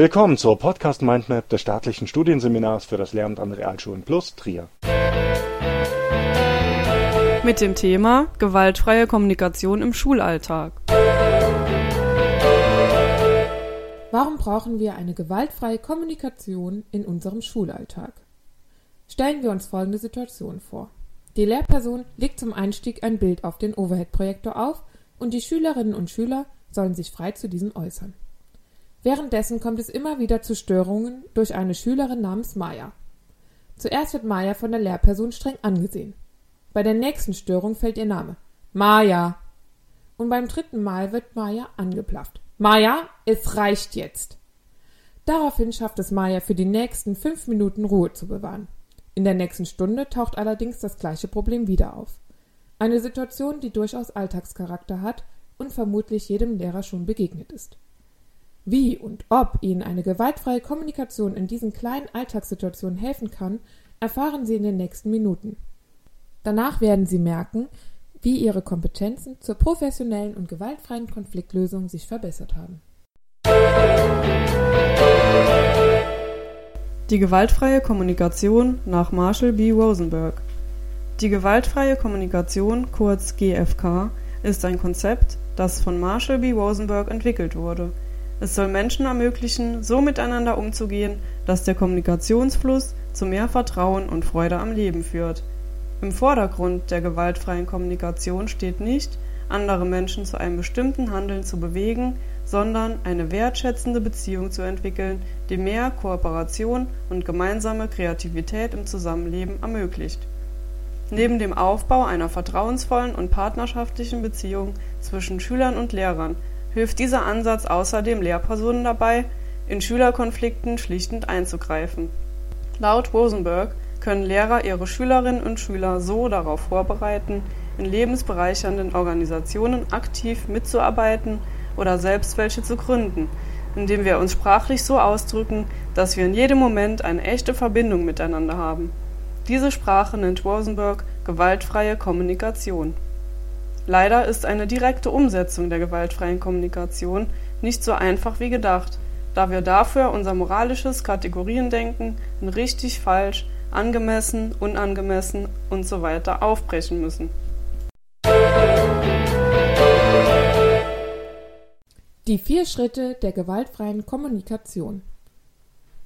Willkommen zur Podcast Mindmap des staatlichen Studienseminars für das Lehramt an Realschulen Plus Trier. Mit dem Thema gewaltfreie Kommunikation im Schulalltag. Warum brauchen wir eine gewaltfreie Kommunikation in unserem Schulalltag? Stellen wir uns folgende Situation vor. Die Lehrperson legt zum Einstieg ein Bild auf den Overhead-Projektor auf und die Schülerinnen und Schüler sollen sich frei zu diesem äußern. Währenddessen kommt es immer wieder zu Störungen durch eine Schülerin namens Maya. Zuerst wird Maya von der Lehrperson streng angesehen. Bei der nächsten Störung fällt ihr Name. Maya. Und beim dritten Mal wird Maya angeblafft. Maya, es reicht jetzt. Daraufhin schafft es Maya für die nächsten fünf Minuten Ruhe zu bewahren. In der nächsten Stunde taucht allerdings das gleiche Problem wieder auf. Eine Situation, die durchaus Alltagscharakter hat und vermutlich jedem Lehrer schon begegnet ist. Wie und ob Ihnen eine gewaltfreie Kommunikation in diesen kleinen Alltagssituationen helfen kann, erfahren Sie in den nächsten Minuten. Danach werden Sie merken, wie Ihre Kompetenzen zur professionellen und gewaltfreien Konfliktlösung sich verbessert haben. Die gewaltfreie Kommunikation nach Marshall B. Rosenberg. Die gewaltfreie Kommunikation, kurz GFK, ist ein Konzept, das von Marshall B. Rosenberg entwickelt wurde. Es soll Menschen ermöglichen, so miteinander umzugehen, dass der Kommunikationsfluss zu mehr Vertrauen und Freude am Leben führt. Im Vordergrund der gewaltfreien Kommunikation steht nicht, andere Menschen zu einem bestimmten Handeln zu bewegen, sondern eine wertschätzende Beziehung zu entwickeln, die mehr Kooperation und gemeinsame Kreativität im Zusammenleben ermöglicht. Neben dem Aufbau einer vertrauensvollen und partnerschaftlichen Beziehung zwischen Schülern und Lehrern hilft dieser Ansatz außerdem Lehrpersonen dabei, in Schülerkonflikten schlichtend einzugreifen. Laut Rosenberg können Lehrer ihre Schülerinnen und Schüler so darauf vorbereiten, in lebensbereichernden Organisationen aktiv mitzuarbeiten oder selbst welche zu gründen, indem wir uns sprachlich so ausdrücken, dass wir in jedem Moment eine echte Verbindung miteinander haben. Diese Sprache nennt Rosenberg gewaltfreie Kommunikation. Leider ist eine direkte Umsetzung der gewaltfreien Kommunikation nicht so einfach wie gedacht, da wir dafür unser moralisches Kategoriendenken in richtig, falsch, angemessen, unangemessen weiter aufbrechen müssen. Die vier Schritte der gewaltfreien Kommunikation.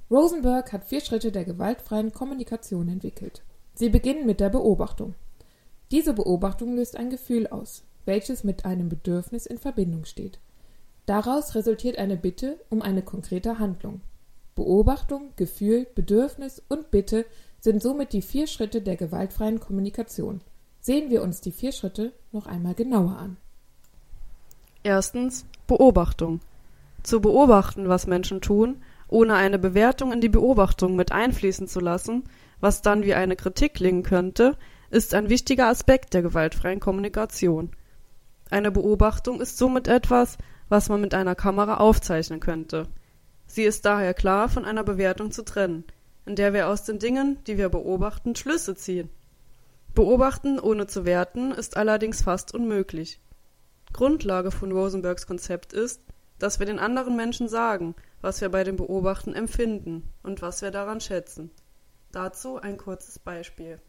Rosenberg hat vier Schritte der gewaltfreien Kommunikation entwickelt. Sie beginnen mit der Beobachtung. Diese Beobachtung löst ein Gefühl aus, welches mit einem Bedürfnis in Verbindung steht. Daraus resultiert eine Bitte um eine konkrete Handlung. Beobachtung, Gefühl, Bedürfnis und Bitte sind somit die vier Schritte der gewaltfreien Kommunikation. Sehen wir uns die vier Schritte noch einmal genauer an. Erstens Beobachtung. Zu beobachten, was Menschen tun, ohne eine Bewertung in die Beobachtung mit einfließen zu lassen, was dann wie eine Kritik klingen könnte, ist ein wichtiger Aspekt der gewaltfreien Kommunikation. Eine Beobachtung ist somit etwas, was man mit einer Kamera aufzeichnen könnte. Sie ist daher klar von einer Bewertung zu trennen, in der wir aus den Dingen, die wir beobachten, Schlüsse ziehen. Beobachten ohne zu werten ist allerdings fast unmöglich. Grundlage von Rosenbergs Konzept ist, dass wir den anderen Menschen sagen, was wir bei dem Beobachten empfinden und was wir daran schätzen. Dazu ein kurzes Beispiel.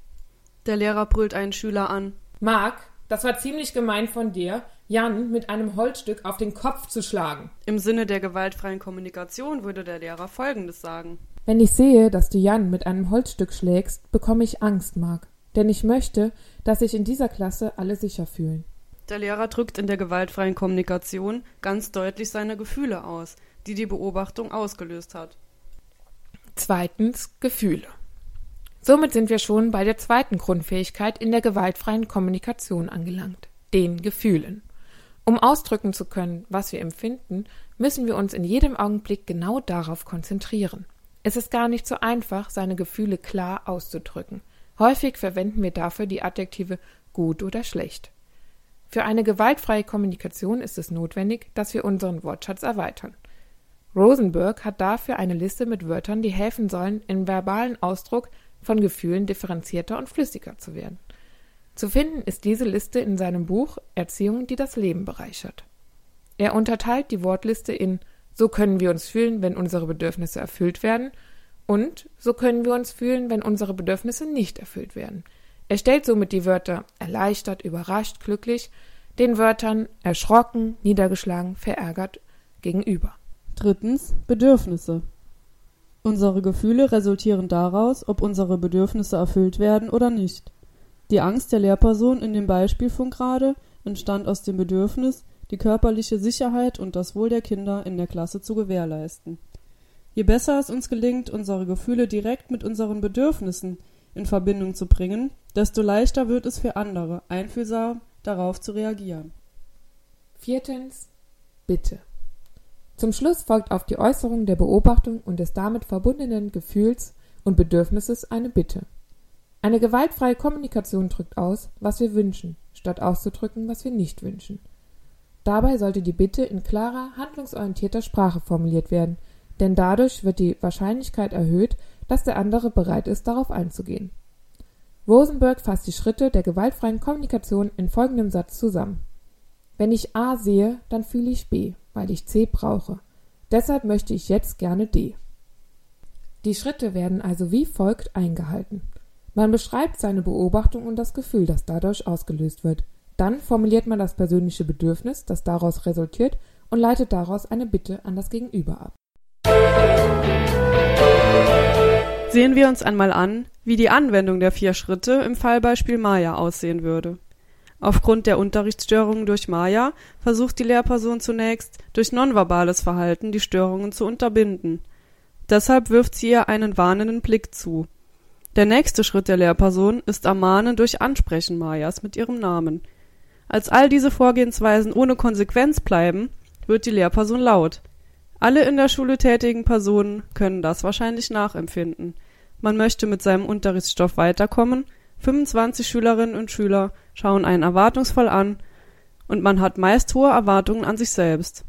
Der Lehrer brüllt einen Schüler an. Marc, das war ziemlich gemein von dir, Jan mit einem Holzstück auf den Kopf zu schlagen. Im Sinne der gewaltfreien Kommunikation würde der Lehrer Folgendes sagen. Wenn ich sehe, dass du Jan mit einem Holzstück schlägst, bekomme ich Angst, Marc. Denn ich möchte, dass sich in dieser Klasse alle sicher fühlen. Der Lehrer drückt in der gewaltfreien Kommunikation ganz deutlich seine Gefühle aus, die die Beobachtung ausgelöst hat. Zweitens Gefühle. Somit sind wir schon bei der zweiten Grundfähigkeit in der gewaltfreien Kommunikation angelangt, den Gefühlen. Um ausdrücken zu können, was wir empfinden, müssen wir uns in jedem Augenblick genau darauf konzentrieren. Es ist gar nicht so einfach, seine Gefühle klar auszudrücken. Häufig verwenden wir dafür die Adjektive gut oder schlecht. Für eine gewaltfreie Kommunikation ist es notwendig, dass wir unseren Wortschatz erweitern. Rosenberg hat dafür eine Liste mit Wörtern, die helfen sollen, im verbalen Ausdruck von Gefühlen differenzierter und flüssiger zu werden. Zu finden ist diese Liste in seinem Buch Erziehung, die das Leben bereichert. Er unterteilt die Wortliste in So können wir uns fühlen, wenn unsere Bedürfnisse erfüllt werden. Und so können wir uns fühlen, wenn unsere Bedürfnisse nicht erfüllt werden. Er stellt somit die Wörter erleichtert, überrascht, glücklich den Wörtern erschrocken, niedergeschlagen, verärgert gegenüber. Drittens Bedürfnisse. Unsere Gefühle resultieren daraus, ob unsere Bedürfnisse erfüllt werden oder nicht. Die Angst der Lehrperson in dem Beispiel von gerade entstand aus dem Bedürfnis, die körperliche Sicherheit und das Wohl der Kinder in der Klasse zu gewährleisten. Je besser es uns gelingt, unsere Gefühle direkt mit unseren Bedürfnissen in Verbindung zu bringen, desto leichter wird es für andere, einfühlsam darauf zu reagieren. Viertens Bitte. Zum Schluss folgt auf die Äußerung der Beobachtung und des damit verbundenen Gefühls und Bedürfnisses eine Bitte. Eine gewaltfreie Kommunikation drückt aus, was wir wünschen, statt auszudrücken, was wir nicht wünschen. Dabei sollte die Bitte in klarer, handlungsorientierter Sprache formuliert werden, denn dadurch wird die Wahrscheinlichkeit erhöht, dass der andere bereit ist, darauf einzugehen. Rosenberg fasst die Schritte der gewaltfreien Kommunikation in folgendem Satz zusammen. Wenn ich A sehe, dann fühle ich B, weil ich C brauche. Deshalb möchte ich jetzt gerne D. Die Schritte werden also wie folgt eingehalten. Man beschreibt seine Beobachtung und das Gefühl, das dadurch ausgelöst wird. Dann formuliert man das persönliche Bedürfnis, das daraus resultiert, und leitet daraus eine Bitte an das Gegenüber ab. Sehen wir uns einmal an, wie die Anwendung der vier Schritte im Fallbeispiel Maya aussehen würde. Aufgrund der Unterrichtsstörungen durch Maya versucht die Lehrperson zunächst, durch nonverbales Verhalten die Störungen zu unterbinden. Deshalb wirft sie ihr einen warnenden Blick zu. Der nächste Schritt der Lehrperson ist Ermahnen durch Ansprechen Mayas mit ihrem Namen. Als all diese Vorgehensweisen ohne Konsequenz bleiben, wird die Lehrperson laut. Alle in der Schule tätigen Personen können das wahrscheinlich nachempfinden man möchte mit seinem Unterrichtsstoff weiterkommen, 25 Schülerinnen und Schüler schauen einen erwartungsvoll an und man hat meist hohe Erwartungen an sich selbst.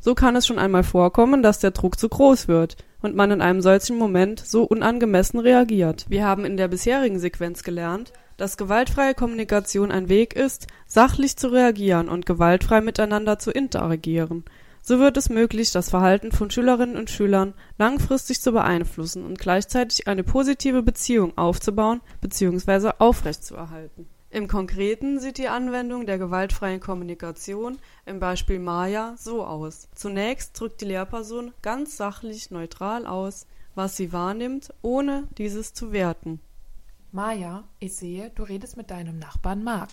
So kann es schon einmal vorkommen, dass der Druck zu groß wird und man in einem solchen Moment so unangemessen reagiert. Wir haben in der bisherigen Sequenz gelernt, dass gewaltfreie Kommunikation ein Weg ist, sachlich zu reagieren und gewaltfrei miteinander zu interagieren so wird es möglich, das Verhalten von Schülerinnen und Schülern langfristig zu beeinflussen und gleichzeitig eine positive Beziehung aufzubauen bzw. aufrechtzuerhalten. Im Konkreten sieht die Anwendung der gewaltfreien Kommunikation im Beispiel Maya so aus. Zunächst drückt die Lehrperson ganz sachlich neutral aus, was sie wahrnimmt, ohne dieses zu werten. Maya, ich sehe, du redest mit deinem Nachbarn Mark.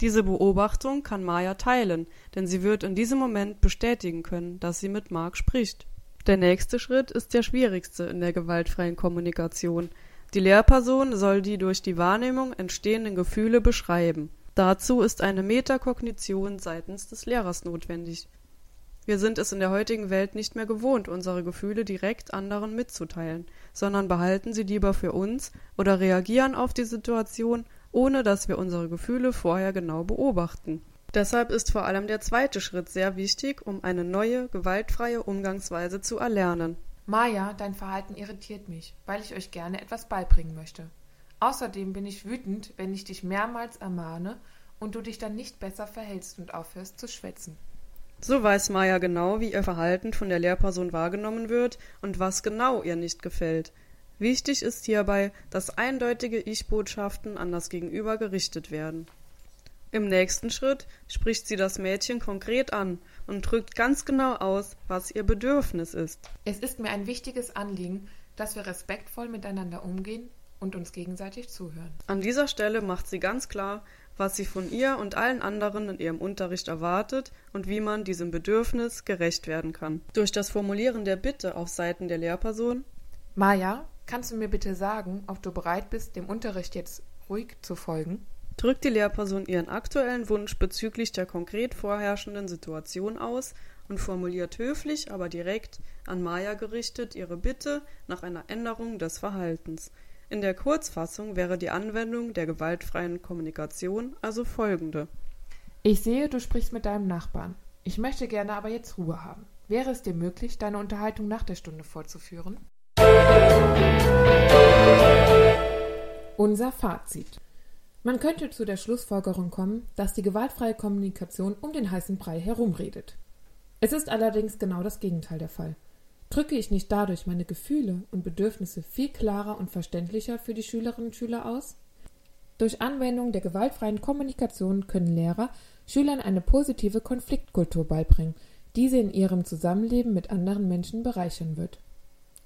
Diese Beobachtung kann Maya teilen, denn sie wird in diesem Moment bestätigen können, dass sie mit Mark spricht. Der nächste Schritt ist der schwierigste in der gewaltfreien Kommunikation. Die Lehrperson soll die durch die Wahrnehmung entstehenden Gefühle beschreiben. Dazu ist eine Metakognition seitens des Lehrers notwendig. Wir sind es in der heutigen Welt nicht mehr gewohnt, unsere Gefühle direkt anderen mitzuteilen, sondern behalten sie lieber für uns oder reagieren auf die Situation ohne dass wir unsere Gefühle vorher genau beobachten. Deshalb ist vor allem der zweite Schritt sehr wichtig, um eine neue, gewaltfreie Umgangsweise zu erlernen. Maja, dein Verhalten irritiert mich, weil ich euch gerne etwas beibringen möchte. Außerdem bin ich wütend, wenn ich dich mehrmals ermahne und du dich dann nicht besser verhältst und aufhörst zu schwätzen. So weiß Maya genau, wie ihr Verhalten von der Lehrperson wahrgenommen wird und was genau ihr nicht gefällt. Wichtig ist hierbei, dass eindeutige Ich-Botschaften an das Gegenüber gerichtet werden. Im nächsten Schritt spricht sie das Mädchen konkret an und drückt ganz genau aus, was ihr Bedürfnis ist. Es ist mir ein wichtiges Anliegen, dass wir respektvoll miteinander umgehen und uns gegenseitig zuhören. An dieser Stelle macht sie ganz klar, was sie von ihr und allen anderen in ihrem Unterricht erwartet und wie man diesem Bedürfnis gerecht werden kann. Durch das Formulieren der Bitte auf Seiten der Lehrperson Maja, Kannst du mir bitte sagen, ob du bereit bist, dem Unterricht jetzt ruhig zu folgen? Drückt die Lehrperson ihren aktuellen Wunsch bezüglich der konkret vorherrschenden Situation aus und formuliert höflich, aber direkt an Maya gerichtet ihre Bitte nach einer Änderung des Verhaltens. In der Kurzfassung wäre die Anwendung der gewaltfreien Kommunikation also folgende. Ich sehe, du sprichst mit deinem Nachbarn. Ich möchte gerne aber jetzt Ruhe haben. Wäre es dir möglich, deine Unterhaltung nach der Stunde fortzuführen? Unser Fazit. Man könnte zu der Schlussfolgerung kommen, dass die gewaltfreie Kommunikation um den heißen Brei herumredet. Es ist allerdings genau das Gegenteil der Fall. Drücke ich nicht dadurch meine Gefühle und Bedürfnisse viel klarer und verständlicher für die Schülerinnen und Schüler aus? Durch Anwendung der gewaltfreien Kommunikation können Lehrer Schülern eine positive Konfliktkultur beibringen, die sie in ihrem Zusammenleben mit anderen Menschen bereichern wird.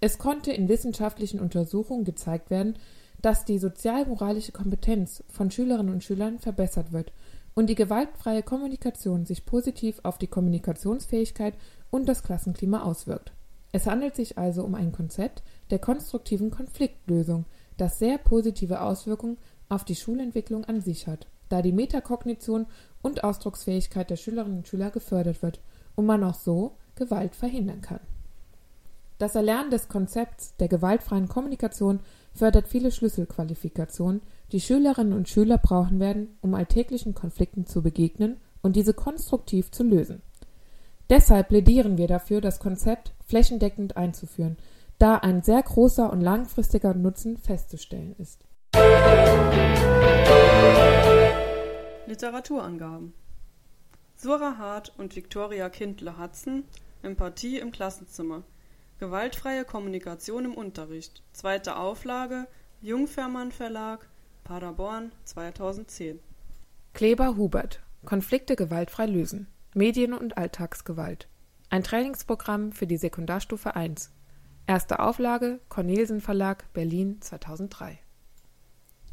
Es konnte in wissenschaftlichen Untersuchungen gezeigt werden, dass die sozialmoralische Kompetenz von Schülerinnen und Schülern verbessert wird und die gewaltfreie Kommunikation sich positiv auf die Kommunikationsfähigkeit und das Klassenklima auswirkt. Es handelt sich also um ein Konzept der konstruktiven Konfliktlösung, das sehr positive Auswirkungen auf die Schulentwicklung an sich hat, da die Metakognition und Ausdrucksfähigkeit der Schülerinnen und Schüler gefördert wird und man auch so Gewalt verhindern kann. Das Erlernen des Konzepts der gewaltfreien Kommunikation fördert viele Schlüsselqualifikationen, die Schülerinnen und Schüler brauchen werden, um alltäglichen Konflikten zu begegnen und diese konstruktiv zu lösen. Deshalb plädieren wir dafür, das Konzept flächendeckend einzuführen, da ein sehr großer und langfristiger Nutzen festzustellen ist. Literaturangaben Sura Hart und Victoria Kindle-Hudson Empathie im Klassenzimmer Gewaltfreie Kommunikation im Unterricht. Zweite Auflage Jungfermann Verlag Paderborn 2010 Kleber Hubert Konflikte gewaltfrei lösen. Medien und Alltagsgewalt. Ein Trainingsprogramm für die Sekundarstufe 1 Erste Auflage Cornelsen Verlag Berlin 2003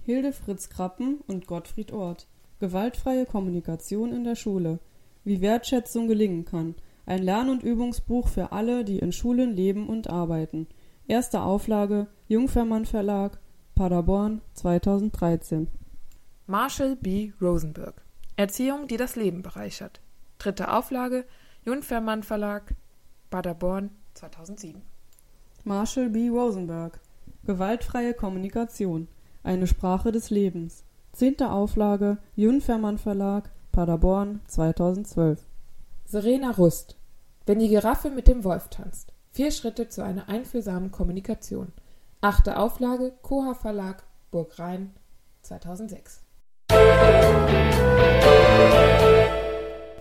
Hilde Fritz Krappen und Gottfried Ort. Gewaltfreie Kommunikation in der Schule. Wie Wertschätzung gelingen kann ein Lern- und Übungsbuch für alle, die in Schulen leben und arbeiten. Erste Auflage Jungfermann Verlag, Paderborn 2013. Marshall B. Rosenberg Erziehung, die das Leben bereichert. Dritte Auflage Jungfermann Verlag, Paderborn 2007. Marshall B. Rosenberg Gewaltfreie Kommunikation. Eine Sprache des Lebens. Zehnte Auflage Jungfermann Verlag, Paderborn 2012. Serena Rust Wenn die Giraffe mit dem Wolf tanzt. Vier Schritte zu einer einfühlsamen Kommunikation. Achte Auflage Koha Verlag Burg Rhein 2006.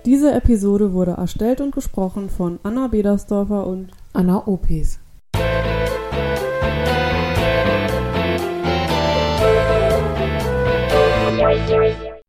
Diese Episode wurde erstellt und gesprochen von Anna Bedersdorfer und Anna Opes.